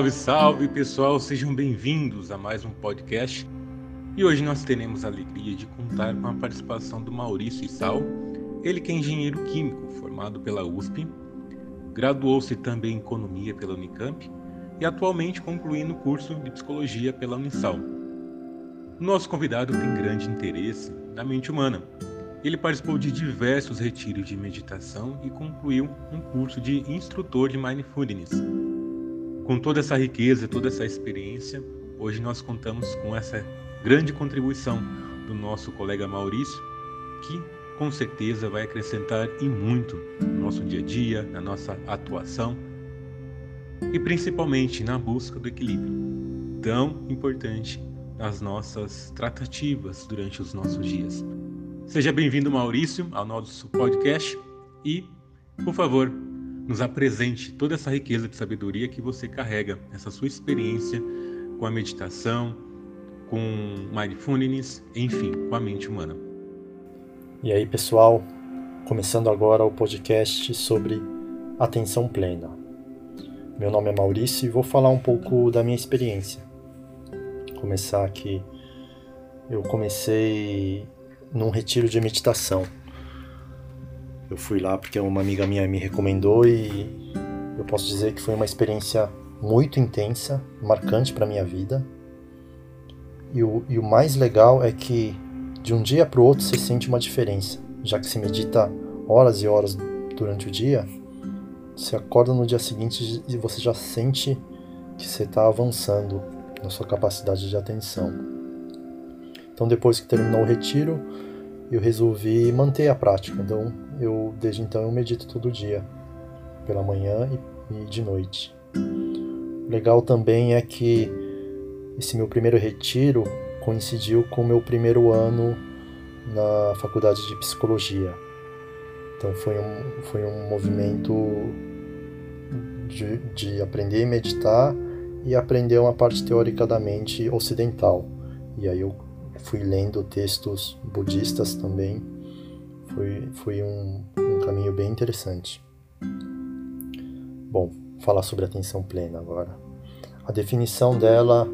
Salve, salve pessoal, sejam bem-vindos a mais um podcast. E hoje nós teremos a alegria de contar com a participação do Maurício Issal, ele que é engenheiro químico formado pela USP, graduou-se também em economia pela Unicamp e atualmente concluindo o curso de psicologia pela Unisal. Nosso convidado tem grande interesse na mente humana. Ele participou de diversos retiros de meditação e concluiu um curso de instrutor de mindfulness com toda essa riqueza, toda essa experiência, hoje nós contamos com essa grande contribuição do nosso colega Maurício, que com certeza vai acrescentar e muito no nosso dia a dia, na nossa atuação e principalmente na busca do equilíbrio, tão importante nas nossas tratativas durante os nossos dias. Seja bem-vindo, Maurício, ao nosso podcast e, por favor, nos apresente toda essa riqueza de sabedoria que você carrega, essa sua experiência com a meditação, com mindfulness, enfim, com a mente humana. E aí, pessoal, começando agora o podcast sobre atenção plena. Meu nome é Maurício e vou falar um pouco da minha experiência. Começar aqui, eu comecei num retiro de meditação eu fui lá porque uma amiga minha me recomendou e eu posso dizer que foi uma experiência muito intensa, marcante para minha vida. E o, e o mais legal é que de um dia para o outro você sente uma diferença, já que se medita horas e horas durante o dia, você acorda no dia seguinte e você já sente que você está avançando na sua capacidade de atenção. Então, depois que terminou o retiro, eu resolvi manter a prática. Então, eu desde então eu medito todo dia, pela manhã e, e de noite. Legal também é que esse meu primeiro retiro coincidiu com o meu primeiro ano na faculdade de psicologia. Então foi um, foi um movimento de, de aprender a meditar e aprender uma parte teórica da mente ocidental. E aí eu fui lendo textos budistas também. Foi, foi um, um caminho bem interessante. Bom, falar sobre atenção plena agora. A definição dela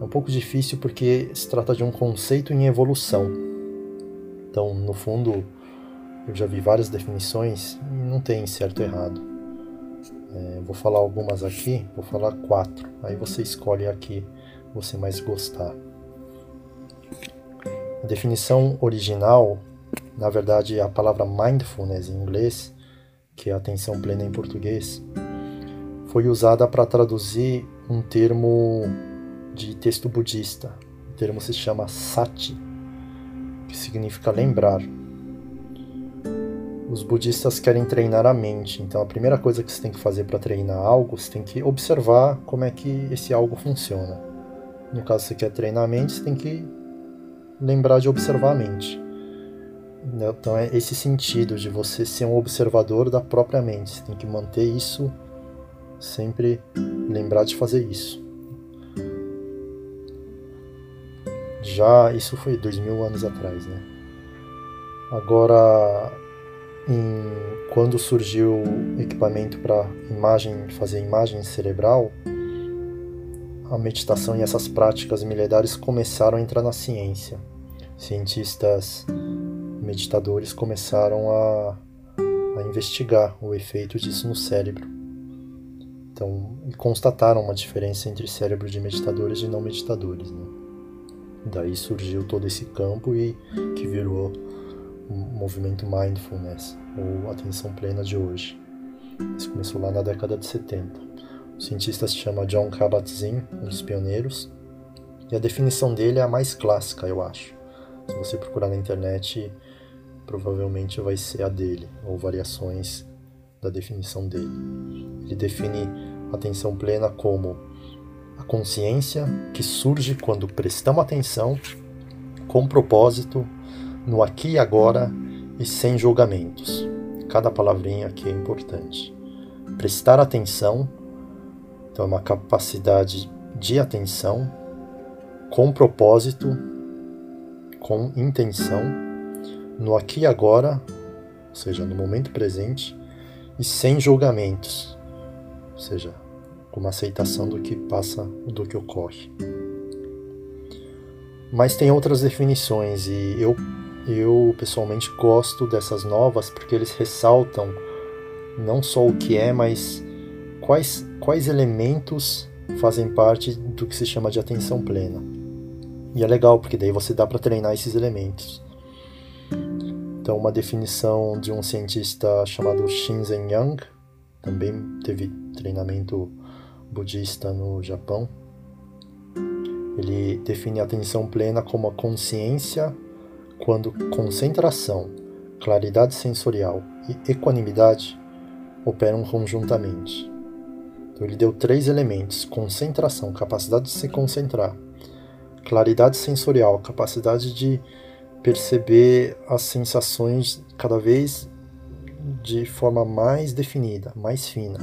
é um pouco difícil porque se trata de um conceito em evolução. Então, no fundo, eu já vi várias definições e não tem certo ou errado. É, vou falar algumas aqui, vou falar quatro. Aí você escolhe a que você mais gostar. A definição original, na verdade, a palavra mindfulness em inglês, que é atenção plena em português, foi usada para traduzir um termo de texto budista. O termo se chama sati, que significa lembrar. Os budistas querem treinar a mente, então a primeira coisa que você tem que fazer para treinar algo, você tem que observar como é que esse algo funciona. No caso, você quer treinar a mente, você tem que lembrar de observar a mente. Então é esse sentido de você ser um observador da própria mente. Você tem que manter isso, sempre lembrar de fazer isso. Já isso foi dois mil anos atrás, né? Agora, em, quando surgiu equipamento para imagem, fazer imagem cerebral, a meditação e essas práticas milenares começaram a entrar na ciência. Cientistas meditadores começaram a, a investigar o efeito disso no cérebro. Então, e constataram uma diferença entre cérebro de meditadores e não meditadores. Né? Daí surgiu todo esse campo e que virou o movimento mindfulness, ou atenção plena de hoje. Isso começou lá na década de 70. O cientista se chama John Kabat-Zinn, um dos pioneiros, e a definição dele é a mais clássica, eu acho. Se você procurar na internet, provavelmente vai ser a dele, ou variações da definição dele. Ele define atenção plena como a consciência que surge quando prestamos atenção com propósito no aqui e agora e sem julgamentos. Cada palavrinha aqui é importante. Prestar atenção então, é uma capacidade de atenção com propósito, com intenção, no aqui e agora, ou seja, no momento presente, e sem julgamentos, ou seja, com uma aceitação do que passa, do que ocorre. Mas tem outras definições e eu, eu pessoalmente gosto dessas novas porque eles ressaltam não só o que é, mas quais, quais elementos fazem parte do que se chama de atenção plena. E é legal porque daí você dá para treinar esses elementos. Então, uma definição de um cientista chamado Shinzen Yang, também teve treinamento budista no Japão. Ele define a atenção plena como a consciência quando concentração, claridade sensorial e equanimidade operam conjuntamente. Então, ele deu três elementos: concentração, capacidade de se concentrar, claridade sensorial, capacidade de perceber as sensações cada vez de forma mais definida, mais fina.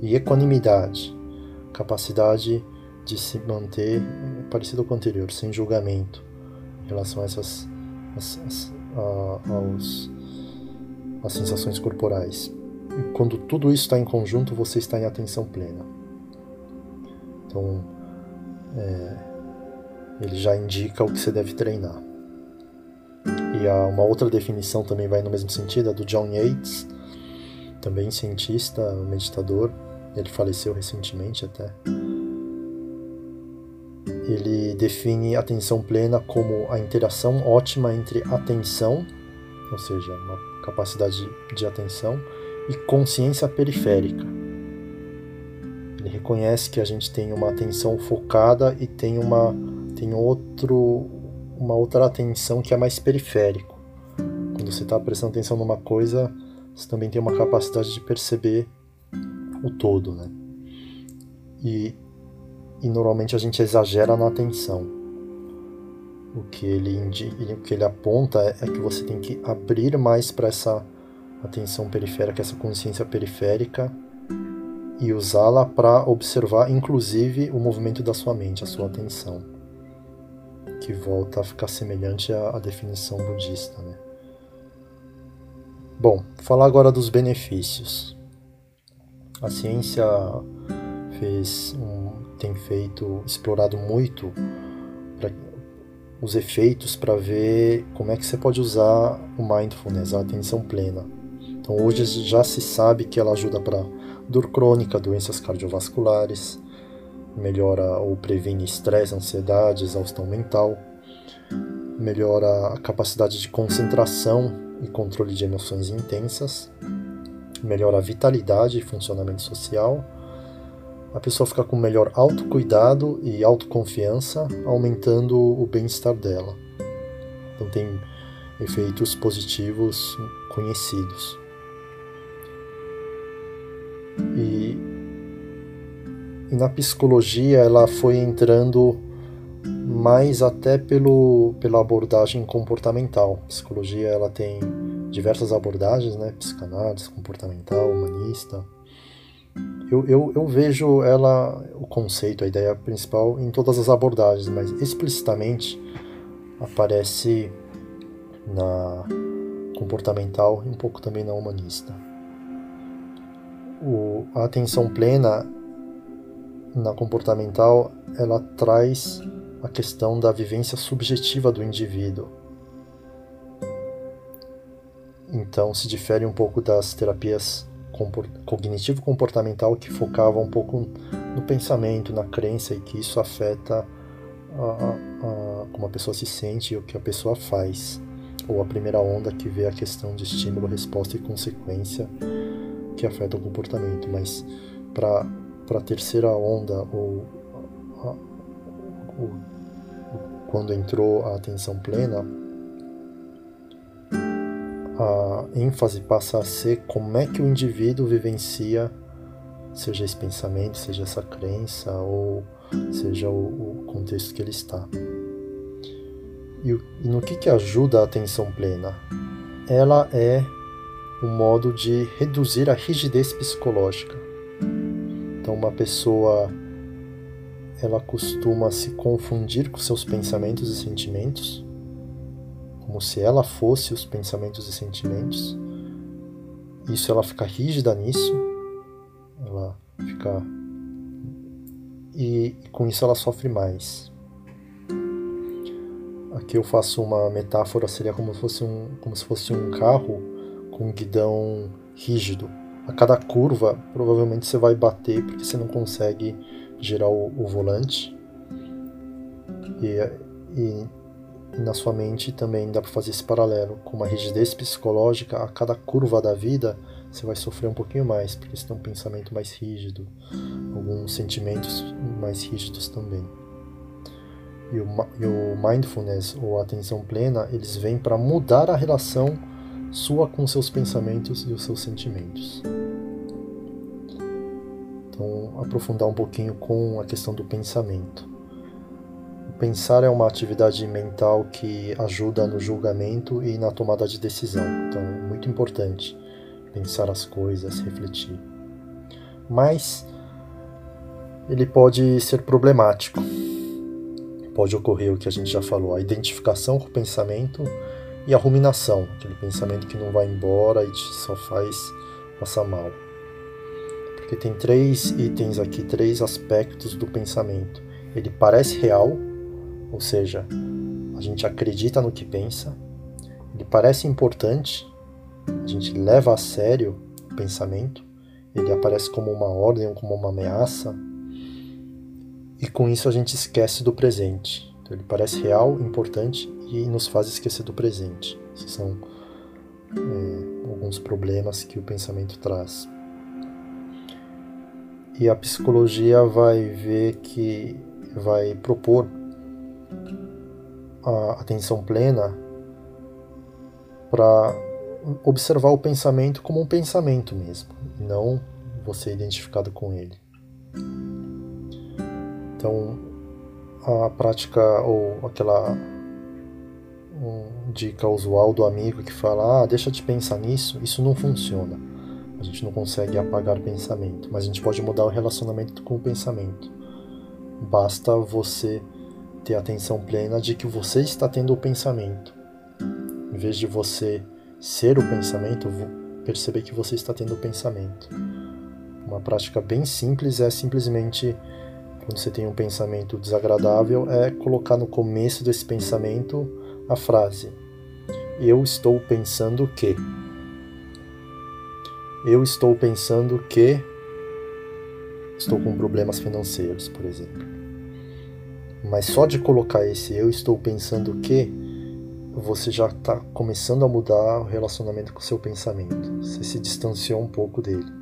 E equanimidade, capacidade de se manter parecido com o anterior, sem julgamento em relação a essas as, as, a, aos, as sensações corporais. E quando tudo isso está em conjunto, você está em atenção plena. Então, é, ele já indica o que você deve treinar. E uma outra definição também vai no mesmo sentido, a do John Yates, também cientista, meditador, ele faleceu recentemente até. Ele define atenção plena como a interação ótima entre atenção, ou seja, uma capacidade de atenção, e consciência periférica. Ele reconhece que a gente tem uma atenção focada e tem uma tem outro uma outra atenção que é mais periférico. Quando você está prestando atenção numa coisa, você também tem uma capacidade de perceber o todo, né? E, e normalmente a gente exagera na atenção. O que ele, o que ele aponta é, é que você tem que abrir mais para essa atenção periférica, essa consciência periférica e usá-la para observar, inclusive, o movimento da sua mente, a sua atenção que volta a ficar semelhante à, à definição budista. Né? Bom, falar agora dos benefícios. A ciência fez um, tem feito explorado muito pra, os efeitos para ver como é que você pode usar o mindfulness, a atenção plena. Então hoje já se sabe que ela ajuda para dor crônica, doenças cardiovasculares, melhora ou previne estresse, ansiedade, exaustão mental, melhora a capacidade de concentração e controle de emoções intensas, melhora a vitalidade e funcionamento social, a pessoa fica com melhor autocuidado e autoconfiança, aumentando o bem-estar dela. Então tem efeitos positivos conhecidos. E na psicologia ela foi entrando mais até pelo, pela abordagem comportamental. A psicologia ela tem diversas abordagens, né? Psicanálise, comportamental, humanista. Eu, eu, eu vejo ela, o conceito, a ideia principal em todas as abordagens, mas explicitamente aparece na comportamental e um pouco também na humanista. O, a atenção plena na comportamental, ela traz a questão da vivência subjetiva do indivíduo. Então, se difere um pouco das terapias cognitivo-comportamental que focavam um pouco no pensamento, na crença e que isso afeta a, a, como a pessoa se sente e o que a pessoa faz. Ou a primeira onda que vê a questão de estímulo, resposta e consequência que afeta o comportamento. Mas para para a terceira onda, ou, quando entrou a atenção plena, a ênfase passa a ser como é que o indivíduo vivencia, seja esse pensamento, seja essa crença, ou seja o, o contexto que ele está. E, e no que, que ajuda a atenção plena? Ela é um modo de reduzir a rigidez psicológica. Então, uma pessoa ela costuma se confundir com seus pensamentos e sentimentos, como se ela fosse os pensamentos e sentimentos. Isso ela fica rígida nisso, ela fica e com isso ela sofre mais. Aqui eu faço uma metáfora, seria como se fosse um, como se fosse um carro com um guidão rígido. A cada curva, provavelmente você vai bater porque você não consegue girar o, o volante. E, e, e, na sua mente também dá para fazer esse paralelo. Com uma rigidez psicológica, a cada curva da vida você vai sofrer um pouquinho mais, porque você tem um pensamento mais rígido, alguns sentimentos mais rígidos também. E o, e o mindfulness ou atenção plena, eles vêm para mudar a relação sua com seus pensamentos e os seus sentimentos. Então, aprofundar um pouquinho com a questão do pensamento. O pensar é uma atividade mental que ajuda no julgamento e na tomada de decisão. Então, muito importante pensar as coisas, refletir. Mas ele pode ser problemático. Pode ocorrer o que a gente já falou, a identificação com o pensamento e a ruminação, aquele pensamento que não vai embora e te só faz passar mal. Porque tem três itens aqui, três aspectos do pensamento. Ele parece real, ou seja, a gente acredita no que pensa. Ele parece importante, a gente leva a sério o pensamento, ele aparece como uma ordem como uma ameaça, e com isso a gente esquece do presente. Ele parece real, importante e nos faz esquecer do presente. Esses são é, alguns problemas que o pensamento traz. E a psicologia vai ver que vai propor a atenção plena para observar o pensamento como um pensamento mesmo, não você identificado com ele. Então, a prática ou aquela dica usual do amigo que fala: ah, deixa de pensar nisso, isso não funciona. A gente não consegue apagar pensamento, mas a gente pode mudar o relacionamento com o pensamento. Basta você ter atenção plena de que você está tendo o pensamento, em vez de você ser o pensamento, perceber que você está tendo o pensamento. Uma prática bem simples é simplesmente quando você tem um pensamento desagradável é colocar no começo desse pensamento a frase: Eu estou pensando que. Eu estou pensando que estou com problemas financeiros, por exemplo. Mas só de colocar esse eu estou pensando que você já está começando a mudar o relacionamento com o seu pensamento. Você se distanciou um pouco dele.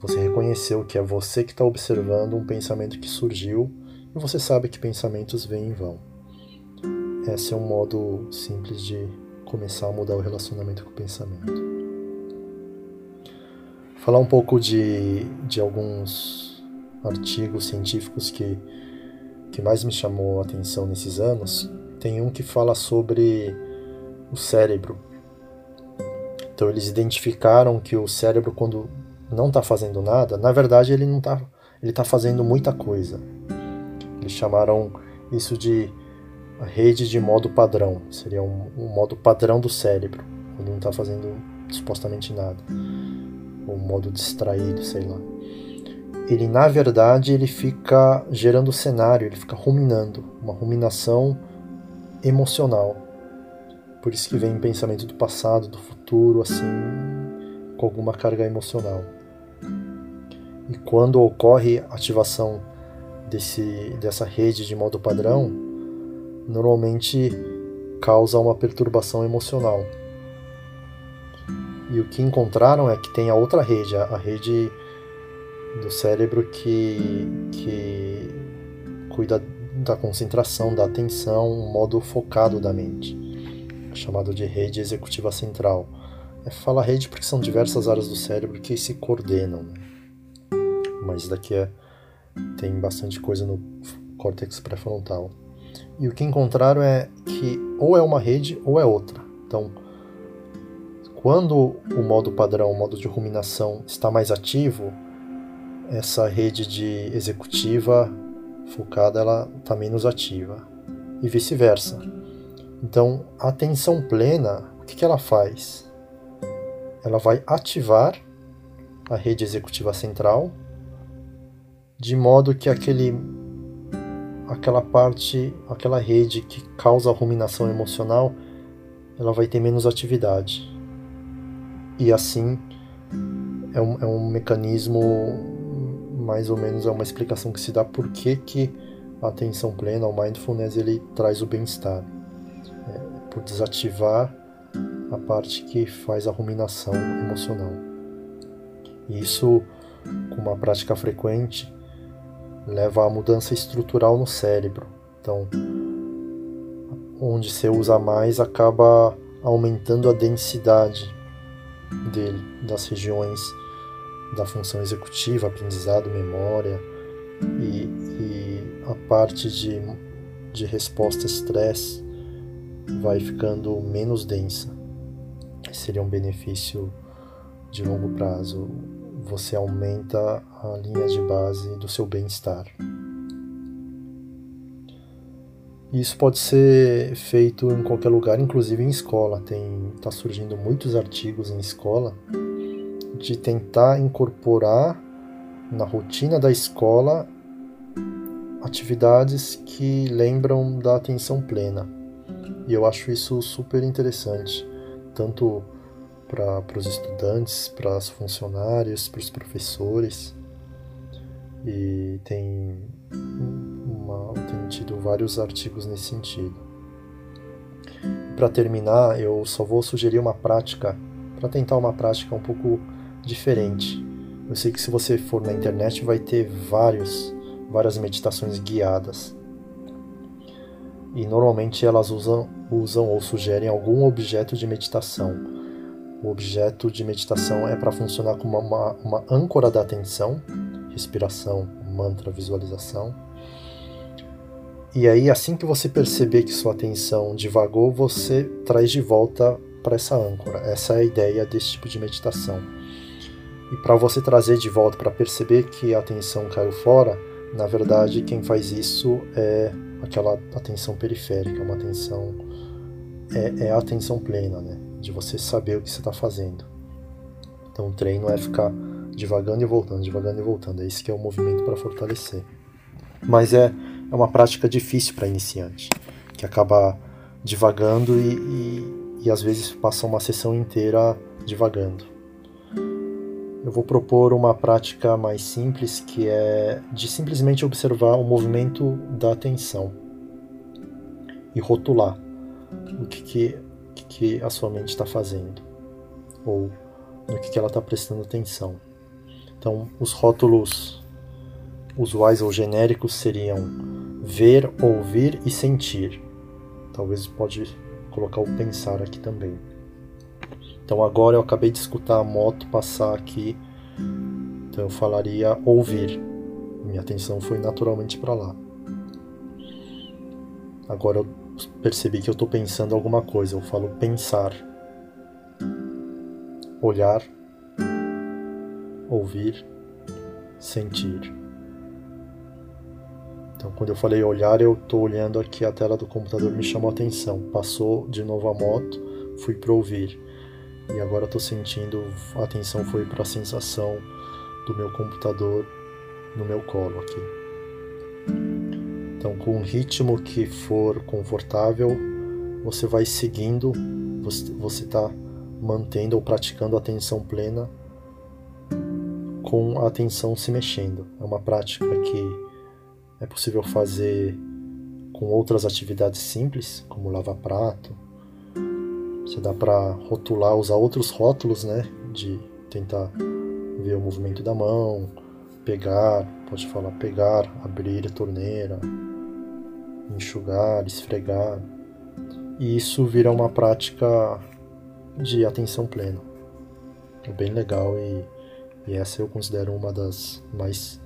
Você reconheceu que é você que está observando um pensamento que surgiu e você sabe que pensamentos vêm e vão. Esse é um modo simples de começar a mudar o relacionamento com o pensamento. Falar um pouco de, de alguns artigos científicos que, que mais me chamou a atenção nesses anos tem um que fala sobre o cérebro. Então eles identificaram que o cérebro quando não está fazendo nada, na verdade ele não está, ele está fazendo muita coisa. Eles chamaram isso de rede de modo padrão, seria um, um modo padrão do cérebro quando não está fazendo supostamente nada, ou modo distraído, sei lá. Ele na verdade ele fica gerando cenário, ele fica ruminando, uma ruminação emocional. Por isso que vem pensamento do passado, do futuro, assim, com alguma carga emocional. E quando ocorre ativação desse, dessa rede de modo padrão, normalmente causa uma perturbação emocional. E o que encontraram é que tem a outra rede, a rede do cérebro que, que cuida da concentração, da atenção, um modo focado da mente, chamado de rede executiva central. É, fala rede porque são diversas áreas do cérebro que se coordenam, né? Mas daqui é, tem bastante coisa no córtex pré-frontal. E o que encontraram é que ou é uma rede ou é outra. Então, quando o modo padrão, o modo de ruminação está mais ativo, essa rede de executiva focada ela está menos ativa e vice-versa. Então, a atenção plena, o que, que ela faz? Ela vai ativar a rede executiva central de modo que aquele aquela parte, aquela rede que causa ruminação emocional, ela vai ter menos atividade. E assim é um, é um mecanismo, mais ou menos é uma explicação que se dá por que, que a atenção plena, o mindfulness, ele traz o bem-estar. É, por desativar a parte que faz a ruminação emocional. E isso, com uma prática frequente, leva à mudança estrutural no cérebro. Então, onde você usa mais acaba aumentando a densidade dele, das regiões da função executiva, aprendizado, memória e, e a parte de, de resposta estresse vai ficando menos densa. Seria um benefício de longo prazo você aumenta a linha de base do seu bem-estar. Isso pode ser feito em qualquer lugar, inclusive em escola. Tem tá surgindo muitos artigos em escola de tentar incorporar na rotina da escola atividades que lembram da atenção plena. E eu acho isso super interessante, tanto para os estudantes, para os funcionários, para os professores. E tem, uma, tem tido vários artigos nesse sentido. Para terminar, eu só vou sugerir uma prática, para tentar uma prática um pouco diferente. Eu sei que se você for na internet vai ter vários, várias meditações guiadas. E normalmente elas usam, usam ou sugerem algum objeto de meditação o objeto de meditação é para funcionar como uma, uma âncora da atenção, respiração, mantra, visualização. E aí, assim que você perceber que sua atenção divagou, você traz de volta para essa âncora. Essa é a ideia desse tipo de meditação. E para você trazer de volta para perceber que a atenção caiu fora, na verdade, quem faz isso é aquela atenção periférica, uma atenção é, é a atenção plena, né? De você saber o que você está fazendo. Então o treino é ficar devagando e voltando, devagando e voltando. É isso que é o movimento para fortalecer. Mas é, é uma prática difícil para iniciante, que acaba devagando e, e, e às vezes passa uma sessão inteira devagando. Eu vou propor uma prática mais simples que é de simplesmente observar o movimento da atenção e rotular o que, que que a sua mente está fazendo ou no que, que ela está prestando atenção. Então, os rótulos usuais ou genéricos seriam ver, ouvir e sentir. Talvez pode colocar o pensar aqui também. Então agora eu acabei de escutar a moto passar aqui, então eu falaria ouvir. Minha atenção foi naturalmente para lá. Agora eu percebi que eu estou pensando alguma coisa. Eu falo pensar, olhar, ouvir, sentir. Então, quando eu falei olhar, eu estou olhando aqui a tela do computador, me chamou a atenção. Passou de novo a moto, fui para ouvir. E agora estou sentindo, a atenção foi para a sensação do meu computador no meu colo aqui. Então, com um ritmo que for confortável, você vai seguindo, você está mantendo ou praticando a atenção plena com a atenção se mexendo. É uma prática que é possível fazer com outras atividades simples, como lavar prato. Você dá para rotular, usar outros rótulos, né? De tentar ver o movimento da mão, pegar, pode falar pegar, abrir a torneira, enxugar, esfregar. E isso vira uma prática de atenção plena. É bem legal e, e essa eu considero uma das mais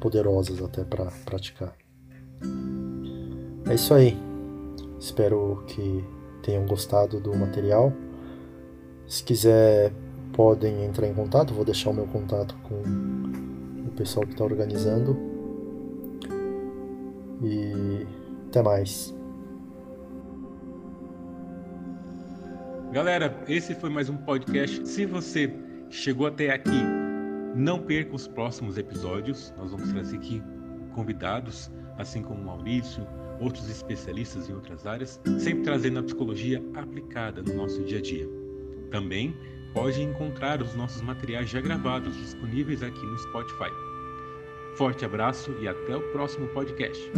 poderosas até para praticar. É isso aí. Espero que tenham gostado do material. Se quiser, podem entrar em contato. Vou deixar o meu contato com o pessoal que está organizando. E até mais. Galera, esse foi mais um podcast. Se você chegou até aqui Não perca os próximos episódios, nós vamos trazer aqui convidados, assim como o Maurício, outros especialistas em outras áreas, sempre trazendo a psicologia aplicada no nosso dia a dia. Também pode encontrar os nossos materiais já gravados disponíveis aqui no Spotify. Forte abraço e até o próximo podcast.